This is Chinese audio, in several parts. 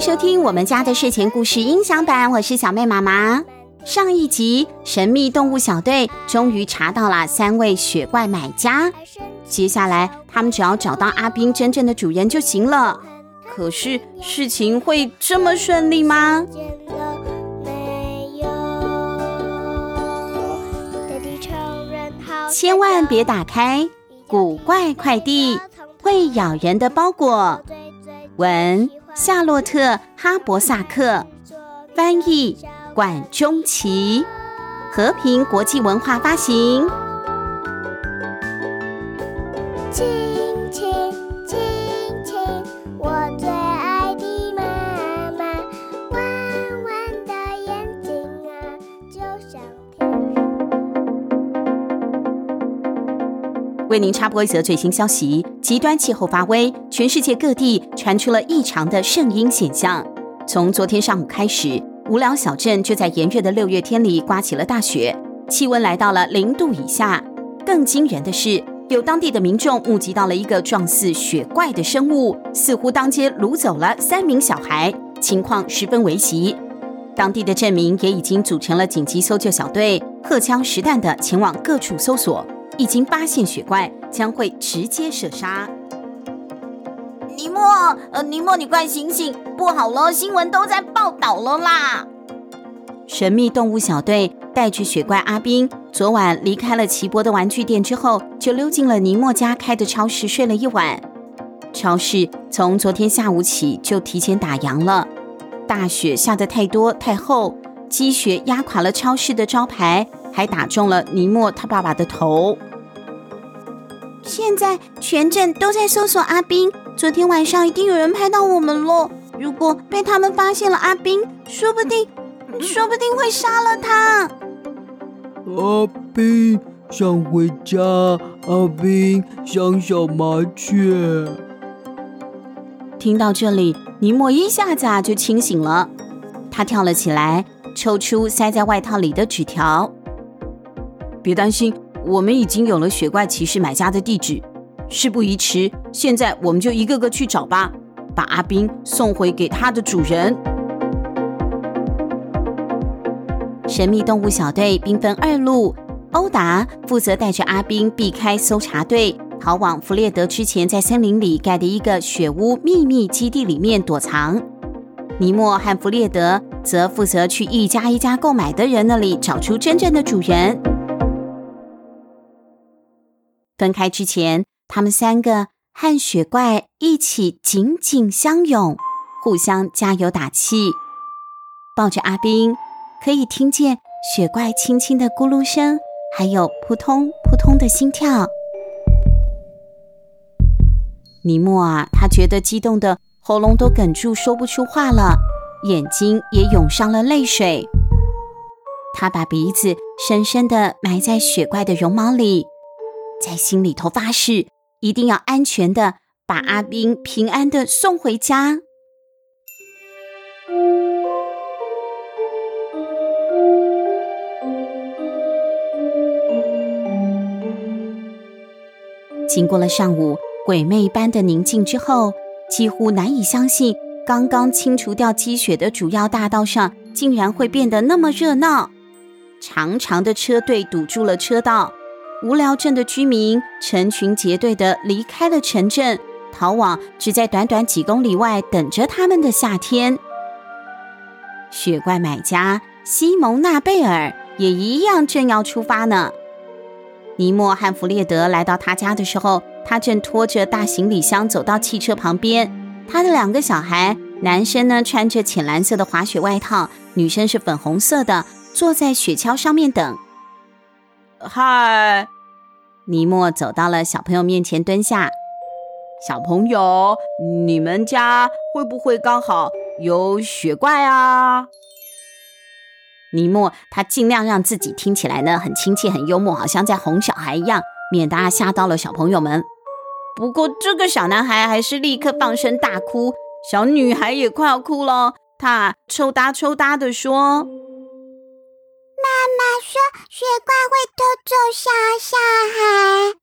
收听我们家的睡前故事音响版，我是小妹妈妈。上一集，神秘动物小队终于查到了三位雪怪买家，接下来他们只要找到阿冰真正的主人就行了。可是事情会这么顺利吗？千万别打开古怪快递，会咬人的包裹。文：夏洛特·哈伯萨克，翻译：管中奇，和平国际文化发行。为您插播一则最新消息：极端气候发威，全世界各地传出了异常的圣婴现象。从昨天上午开始，无聊小镇就在炎热的六月天里刮起了大雪，气温来到了零度以下。更惊人的是，有当地的民众目击到了一个状似雪怪的生物，似乎当街掳走了三名小孩，情况十分危急。当地的镇民也已经组成了紧急搜救小队，荷枪实弹地前往各处搜索。已经发现雪怪，将会直接射杀。尼莫，呃，尼莫，你快醒醒！不好了，新闻都在报道了啦！神秘动物小队带着雪怪阿宾，昨晚离开了奇博的玩具店之后，就溜进了尼莫家开的超市睡了一晚。超市从昨天下午起就提前打烊了，大雪下得太多太厚，积雪压垮了超市的招牌。还打中了尼莫他爸爸的头。现在全镇都在搜索阿斌，昨天晚上一定有人拍到我们了。如果被他们发现了阿斌，说不定，说不定会杀了他。阿斌想回家，阿斌想小麻雀。听到这里，尼莫一下子啊就清醒了，他跳了起来，抽出塞在外套里的纸条。别担心，我们已经有了雪怪骑士买家的地址。事不宜迟，现在我们就一个个去找吧，把阿宾送回给他的主人。神秘动物小队兵分二路，欧达负责带着阿宾避开搜查队，逃往弗列德之前在森林里盖的一个雪屋秘密基地里面躲藏。尼莫和弗列德则负责去一家一家购买的人那里找出真正的主人。分开之前，他们三个和雪怪一起紧紧相拥，互相加油打气。抱着阿冰，可以听见雪怪轻轻的咕噜声，还有扑通扑通的心跳。尼莫啊，他觉得激动的喉咙都哽住，说不出话了，眼睛也涌上了泪水。他把鼻子深深的埋在雪怪的绒毛里。在心里头发誓，一定要安全的把阿斌平安的送回家。经过了上午鬼魅般的宁静之后，几乎难以相信，刚刚清除掉积雪的主要大道上，竟然会变得那么热闹。长长的车队堵住了车道。无聊镇的居民成群结队地离开了城镇，逃往只在短短几公里外等着他们的夏天。雪怪买家西蒙纳贝尔也一样正要出发呢。尼莫和弗列德来到他家的时候，他正拖着大行李箱走到汽车旁边。他的两个小孩，男生呢穿着浅蓝色的滑雪外套，女生是粉红色的，坐在雪橇上面等。嗨，尼莫走到了小朋友面前，蹲下。小朋友，你们家会不会刚好有雪怪啊？尼莫他尽量让自己听起来呢很亲切、很幽默，好像在哄小孩一样，免得吓到了小朋友们。不过这个小男孩还是立刻放声大哭，小女孩也快要哭了，他抽搭抽搭的说。妈妈说：“雪怪会偷走小小孩。”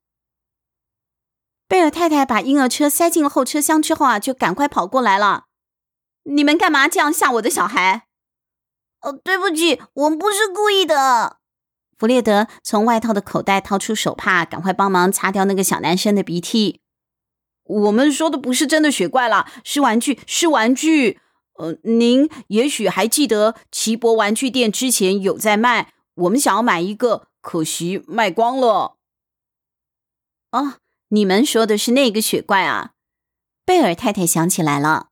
贝尔太太把婴儿车塞进了后车厢之后啊，就赶快跑过来了。你们干嘛这样吓我的小孩？哦，对不起，我们不是故意的。弗列德从外套的口袋掏出手帕，赶快帮忙擦掉那个小男生的鼻涕。我们说的不是真的雪怪啦，是玩具，是玩具。呃，您也许还记得奇博玩具店之前有在卖，我们想要买一个，可惜卖光了。哦，你们说的是那个雪怪啊？贝尔太太想起来了，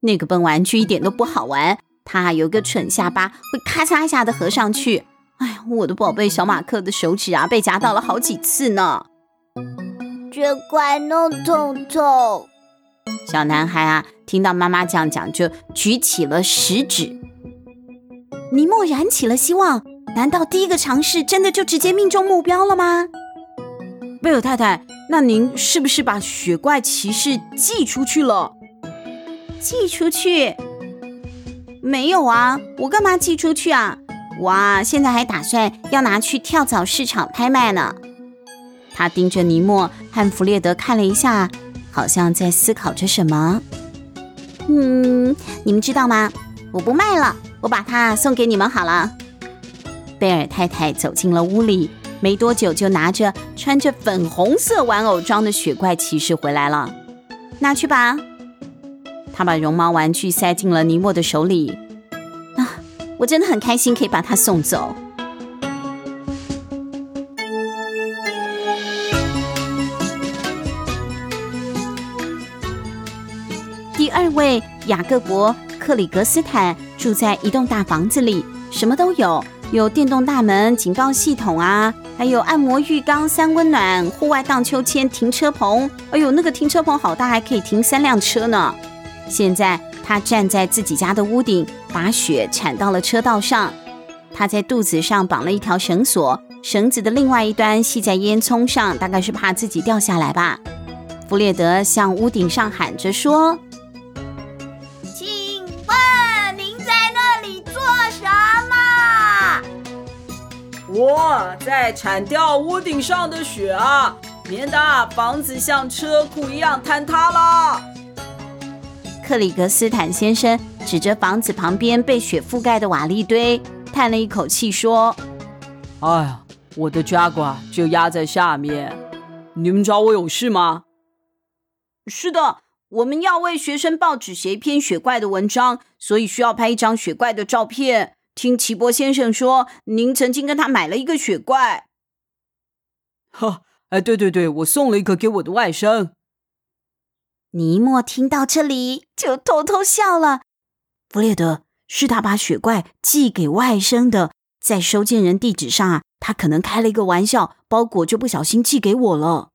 那个笨玩具一点都不好玩，它有个蠢下巴，会咔嚓一下的合上去。哎，我的宝贝小马克的手指啊，被夹到了好几次呢。雪怪弄痛痛。小男孩啊，听到妈妈这样讲，就举起了食指。尼莫燃起了希望，难道第一个尝试真的就直接命中目标了吗？贝尔太太，那您是不是把雪怪骑士寄出去了？寄出去？没有啊，我干嘛寄出去啊？哇，现在还打算要拿去跳蚤市场拍卖呢。他盯着尼莫和弗列德看了一下，好像在思考着什么。嗯，你们知道吗？我不卖了，我把它送给你们好了。贝尔太太走进了屋里，没多久就拿着穿着粉红色玩偶装的雪怪骑士回来了。拿去吧。他把绒毛玩具塞进了尼莫的手里。啊我真的很开心可以把它送走。位雅各伯克里格斯坦住在一栋大房子里，什么都有，有电动大门、警告系统啊，还有按摩浴缸、三温暖、户外荡秋千、停车棚。哎呦，那个停车棚好大，还可以停三辆车呢。现在。他站在自己家的屋顶，把雪铲到了车道上。他在肚子上绑了一条绳索，绳子的另外一端系在烟囱上，大概是怕自己掉下来吧。弗列德向屋顶上喊着说：“我在铲掉屋顶上的雪啊，免得房子像车库一样坍塌了。”克里格斯坦先生指着房子旁边被雪覆盖的瓦砾堆，叹了一口气说：“哎呀，我的 Jaguar 就压在下面。你们找我有事吗？”“是的，我们要为学生报纸写一篇雪怪的文章，所以需要拍一张雪怪的照片。听奇博先生说，您曾经跟他买了一个雪怪。”“哈，哎，对对对，我送了一个给我的外甥。”尼莫听到这里就偷偷笑了。弗列德，是他把雪怪寄给外甥的，在收件人地址上啊，他可能开了一个玩笑，包裹就不小心寄给我了。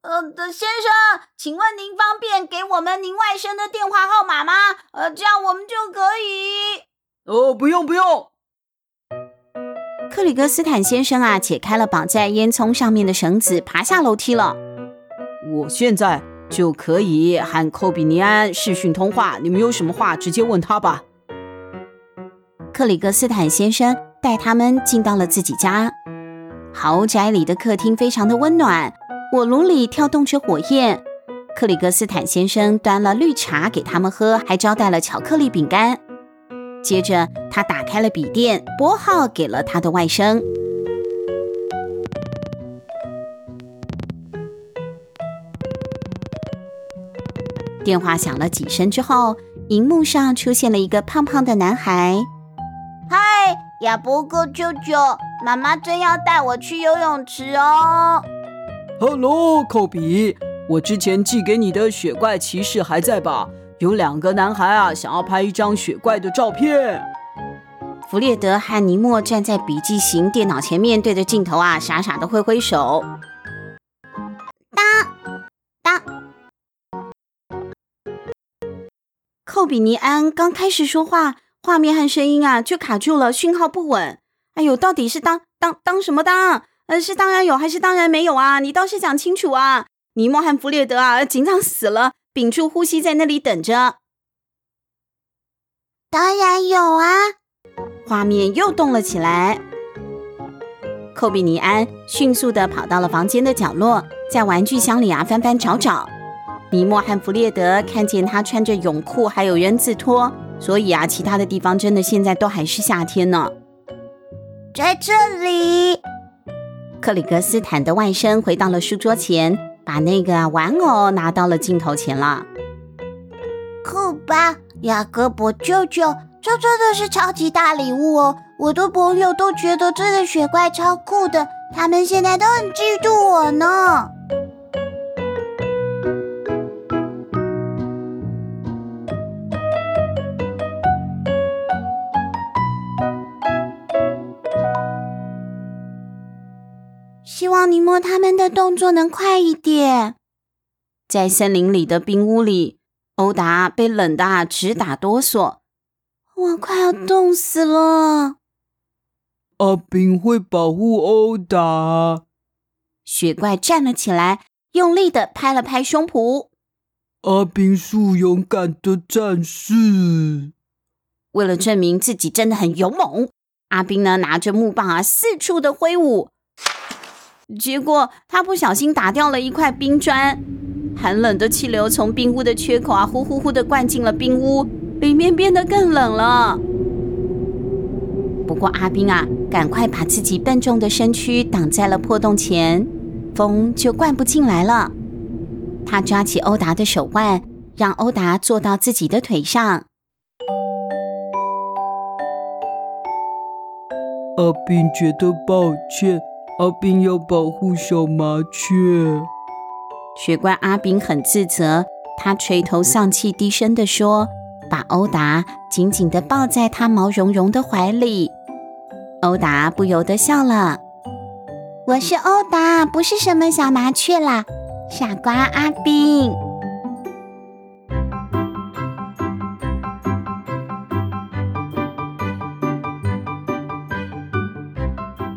呃，先生，请问您方便给我们您外甥的电话号码吗？呃，这样我们就可以。哦，不用不用。克里格斯坦先生啊，解开了绑在烟囱上面的绳子，爬下楼梯了。我现在。就可以和寇比尼安视讯通话。你们有什么话直接问他吧。克里格斯坦先生带他们进到了自己家。豪宅里的客厅非常的温暖，火炉里跳动着火焰。克里格斯坦先生端了绿茶给他们喝，还招待了巧克力饼干。接着，他打开了笔电，拨号给了他的外甥。电话响了几声之后，荧幕上出现了一个胖胖的男孩。嗨，亚伯哥舅舅，妈妈真要带我去游泳池哦。Hello，寇比，我之前寄给你的雪怪骑士还在吧？有两个男孩啊，想要拍一张雪怪的照片。弗列德和尼莫站在笔记型电脑前面，对着镜头啊，傻傻的挥挥手。当当寇比尼安刚开始说话，画面和声音啊就卡住了，讯号不稳。哎呦，到底是当当当什么当？呃，是当然有还是当然没有啊？你倒是讲清楚啊！尼莫和弗列德啊，紧张死了，屏住呼吸在那里等着。当然有啊！画面又动了起来。寇比尼安迅速地跑到了房间的角落，在玩具箱里啊翻翻找找。尼莫和弗列德看见他穿着泳裤，还有人字拖，所以啊，其他的地方真的现在都还是夏天呢。在这里，克里格斯坦的外甥回到了书桌前，把那个玩偶拿到了镜头前了。酷吧，雅各伯舅舅，这真的是超级大礼物哦！我的朋友都觉得这个雪怪超酷的，他们现在都很嫉妒我呢。希望尼莫他们的动作能快一点。在森林里的冰屋里，欧达被冷得直打哆嗦，我快要冻死了。阿冰会保护欧达。雪怪站了起来，用力的拍了拍胸脯。阿冰是勇敢的战士。为了证明自己真的很勇猛，阿冰呢拿着木棒啊四处的挥舞。结果他不小心打掉了一块冰砖，寒冷的气流从冰屋的缺口啊呼呼呼的灌进了冰屋，里面变得更冷了。不过阿宾啊，赶快把自己笨重的身躯挡在了破洞前，风就灌不进来了。他抓起欧达的手腕，让欧达坐到自己的腿上。阿宾觉得抱歉。阿宾要保护小麻雀。雪怪阿宾很自责，他垂头丧气，低声地说：“把欧达紧紧的抱在他毛茸茸的怀里。”欧达不由得笑了：“我是欧达，不是什么小麻雀啦，傻瓜阿宾。”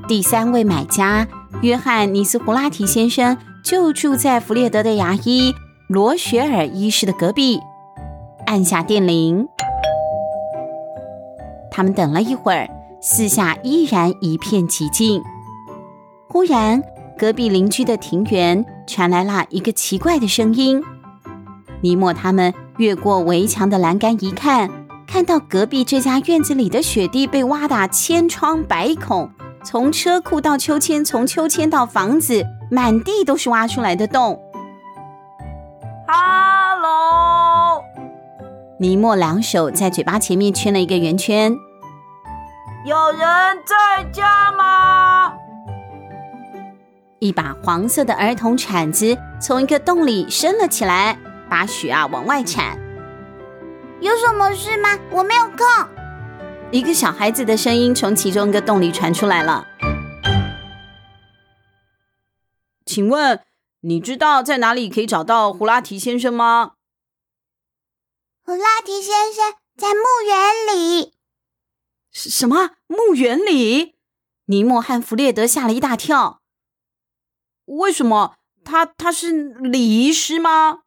第三位买家约翰尼斯胡拉提先生就住在弗列德的牙医罗雪尔医师的隔壁。按下电铃，他们等了一会儿，四下依然一片寂静。忽然，隔壁邻居的庭园传来了一个奇怪的声音。尼莫他们越过围墙的栏杆一看，看到隔壁这家院子里的雪地被挖得千疮百孔。从车库到秋千，从秋千到房子，满地都是挖出来的洞。哈喽！尼莫两手在嘴巴前面圈了一个圆圈。有人在家吗？一把黄色的儿童铲子从一个洞里伸了起来，把雪啊往外铲。有什么事吗？我没有空。一个小孩子的声音从其中一个洞里传出来了。请问你知道在哪里可以找到胡拉提先生吗？胡拉提先生在墓园里。什么？墓园里？尼莫和弗列德吓了一大跳。为什么？他他是礼仪师吗？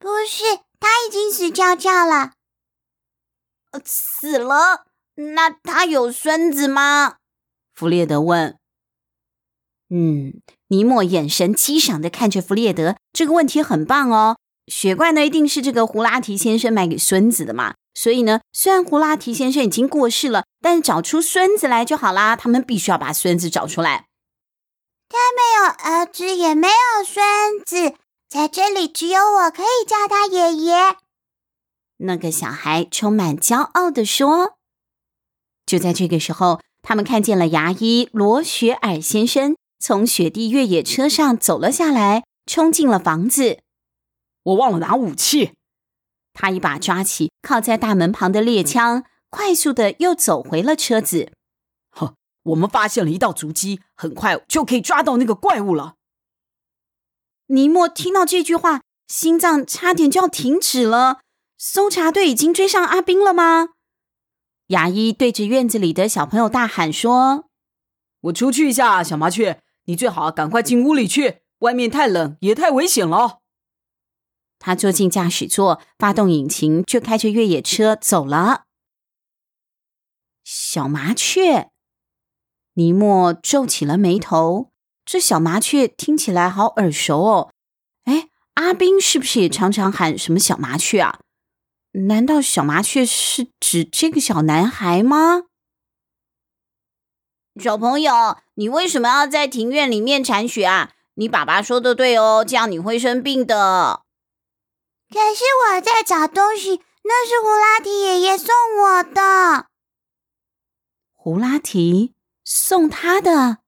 不是，他已经死翘翘了。死了？那他有孙子吗？弗列德问。嗯，尼莫眼神激赏的看着弗列德，这个问题很棒哦。雪怪呢，一定是这个胡拉提先生买给孙子的嘛。所以呢，虽然胡拉提先生已经过世了，但是找出孙子来就好啦。他们必须要把孙子找出来。他没有儿子，也没有孙子，在这里只有我可以叫他爷爷。那个小孩充满骄傲地说：“就在这个时候，他们看见了牙医罗雪尔先生从雪地越野车上走了下来，冲进了房子。我忘了拿武器。他一把抓起靠在大门旁的猎枪，快速的又走回了车子。呵，我们发现了一道足迹，很快就可以抓到那个怪物了。”尼莫听到这句话，心脏差点就要停止了。搜查队已经追上阿兵了吗？牙医对着院子里的小朋友大喊说：“我出去一下，小麻雀，你最好赶快进屋里去，外面太冷也太危险了。”他坐进驾驶座，发动引擎，就开着越野车走了。小麻雀，尼莫皱起了眉头，这小麻雀听起来好耳熟哦。哎，阿兵是不是也常常喊什么小麻雀啊？难道小麻雀是指这个小男孩吗？小朋友，你为什么要在庭院里面铲雪啊？你爸爸说的对哦，这样你会生病的。可是我在找东西，那是胡拉提爷爷送我的。胡拉提送他的。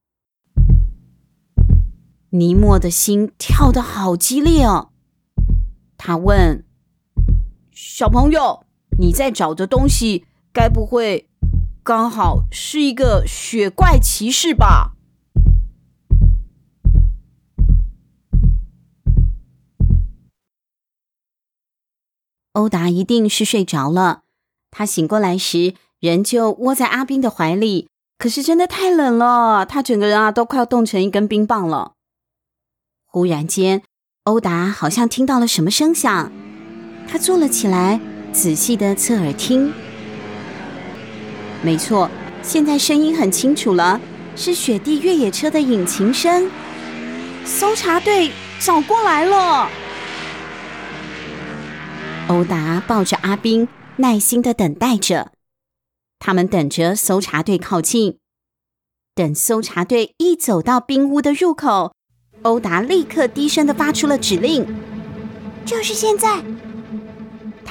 尼莫的心跳得好激烈哦。他问：“小朋友，你在找的东西，该不会刚好是一个雪怪骑士吧？”欧达一定是睡着了。他醒过来时，人就窝在阿宾的怀里。可是真的太冷了，他整个人啊都快要冻成一根冰棒了。忽然间，欧达好像听到了什么声响，他坐了起来，仔细的侧耳听。没错，现在声音很清楚了，是雪地越野车的引擎声。搜查队找过来了。欧达抱着阿宾，耐心的等待着。他们等着搜查队靠近。等搜查队一走到冰屋的入口，欧达立刻低声的发出了指令：“就是现在！”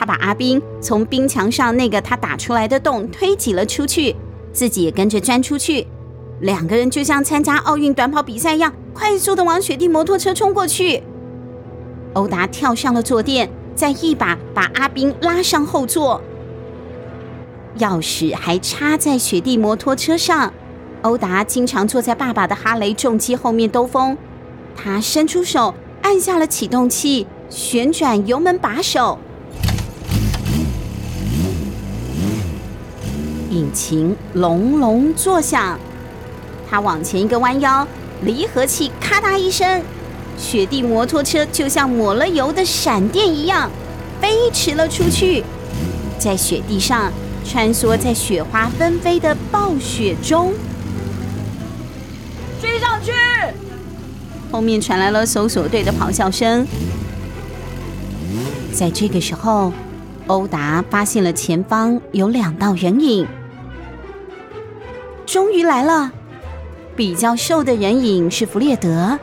他把阿宾从冰墙上那个他打出来的洞推挤了出去，自己也跟着钻出去。两个人就像参加奥运短跑比赛一样，快速的往雪地摩托车冲过去。欧达跳上了坐垫。再一把把阿宾拉上后座，钥匙还插在雪地摩托车上。欧达经常坐在爸爸的哈雷重机后面兜风，他伸出手按下了启动器，旋转油门把手，引擎隆隆作响。他往前一个弯腰，离合器咔嗒一声。雪地摩托车就像抹了油的闪电一样，飞驰了出去，在雪地上穿梭在雪花纷飞的暴雪中。追上去！后面传来了搜索队的咆哮声。在这个时候，欧达发现了前方有两道人影，终于来了。比较瘦的人影是弗列德。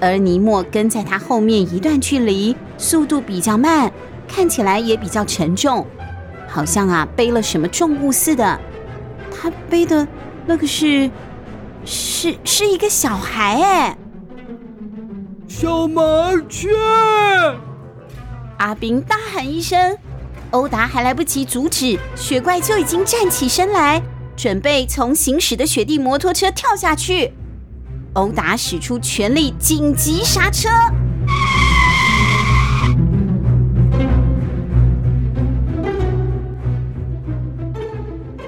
而尼莫跟在他后面一段距离，速度比较慢，看起来也比较沉重，好像啊背了什么重物似的。他背的那个是，是是一个小孩哎，小麻雀！阿宾大喊一声，欧达还来不及阻止，雪怪就已经站起身来，准备从行驶的雪地摩托车跳下去。欧达使出全力，紧急刹车。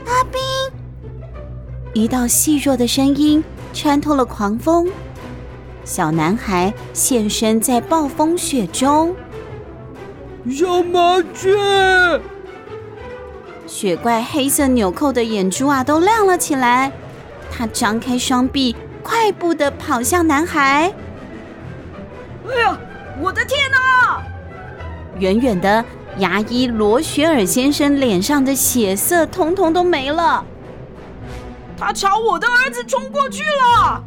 阿宾，一道细弱的声音穿透了狂风。小男孩现身在暴风雪中。小麻雀！雪怪黑色纽扣的眼珠啊，都亮了起来。他张开双臂。快步的跑向男孩。哎呀，我的天哪！远远的牙医罗雪尔先生脸上的血色通通都没了。他朝我的儿子冲过去了。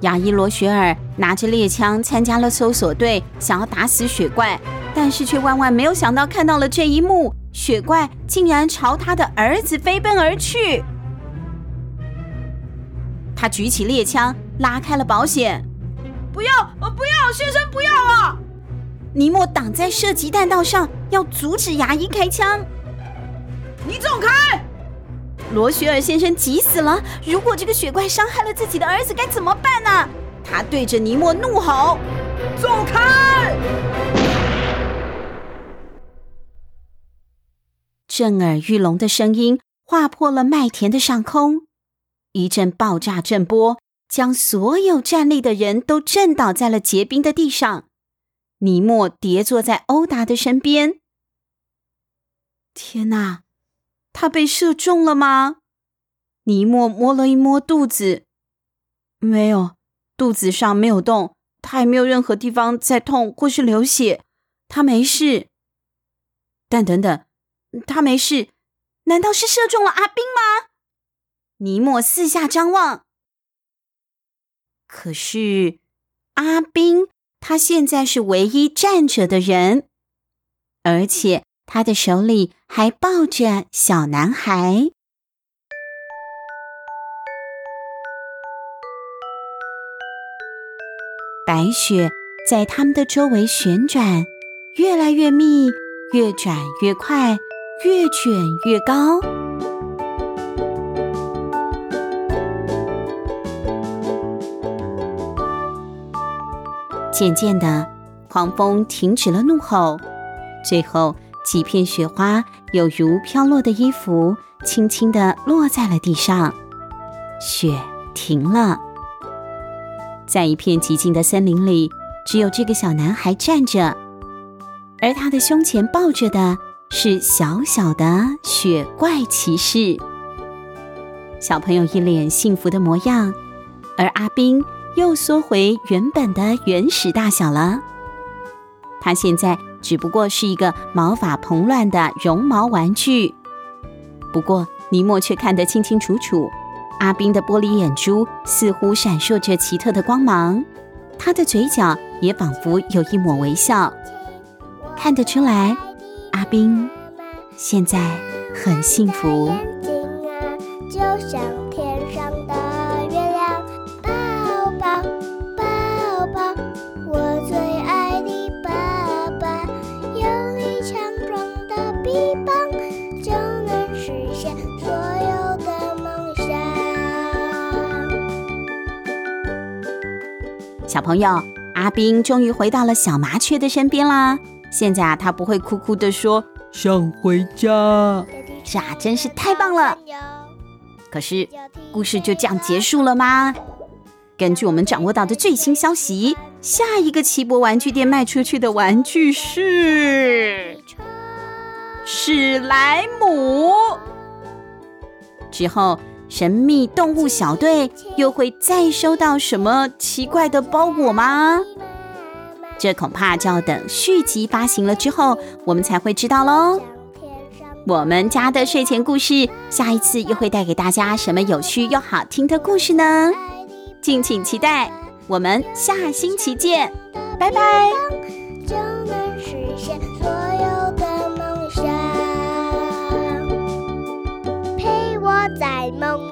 牙医罗雪尔拿着猎枪参加了搜索队，想要打死雪怪，但是却万万没有想到看到了这一幕：雪怪竟然朝他的儿子飞奔而去。他举起猎枪，拉开了保险。不要，呃，不要，先生，不要啊！尼莫挡在射击弹道上，要阻止牙医开枪。你走开！罗雪尔先生急死了。如果这个雪怪伤害了自己的儿子，该怎么办呢？他对着尼莫怒吼：“走开！”震耳欲聋的声音划破了麦田的上空。一阵爆炸震波将所有站立的人都震倒在了结冰的地上。尼莫跌坐在欧达的身边。天哪，他被射中了吗？尼莫摸了一摸肚子，没有，肚子上没有动，他也没有任何地方在痛或是流血，他没事。但等等，他没事，难道是射中了阿冰吗？尼莫四下张望，可是阿冰他现在是唯一站着的人，而且他的手里还抱着小男孩。白雪在他们的周围旋转，越来越密，越转越快，越卷越高。渐渐的，狂风停止了怒吼，最后几片雪花有如飘落的衣服，轻轻地落在了地上。雪停了。在一片寂静的森林里，只有这个小男孩站着，而他的胸前抱着的是小小的雪怪骑士。小朋友一脸幸福的模样，而阿宾又缩回原本的原始大小了。他现在只不过是一个毛发蓬乱的绒毛玩具，不过尼莫却看得清清楚楚。阿宾的玻璃眼珠似乎闪烁着奇特的光芒，他的嘴角也仿佛有一抹微笑，看得出来，阿冰现在很幸福。就像天上的月亮，抱抱抱抱，我最爱的爸爸，有力强壮的臂膀，就能实现所有的梦想。小朋友，阿冰终于回到了小麻雀的身边啦。现在啊，他不会哭哭的说想回家，这啊真是太棒了。可是，故事就这样结束了吗？根据我们掌握到的最新消息，下一个奇博玩具店卖出去的玩具是史莱姆。之后。神秘动物小队又会再收到什么奇怪的包裹吗？这恐怕就要等续集发行了之后，我们才会知道喽。我们家的睡前故事，下一次又会带给大家什么有趣又好听的故事呢？敬请期待。我们下星期见，拜拜。就能实现所有的梦想。在梦。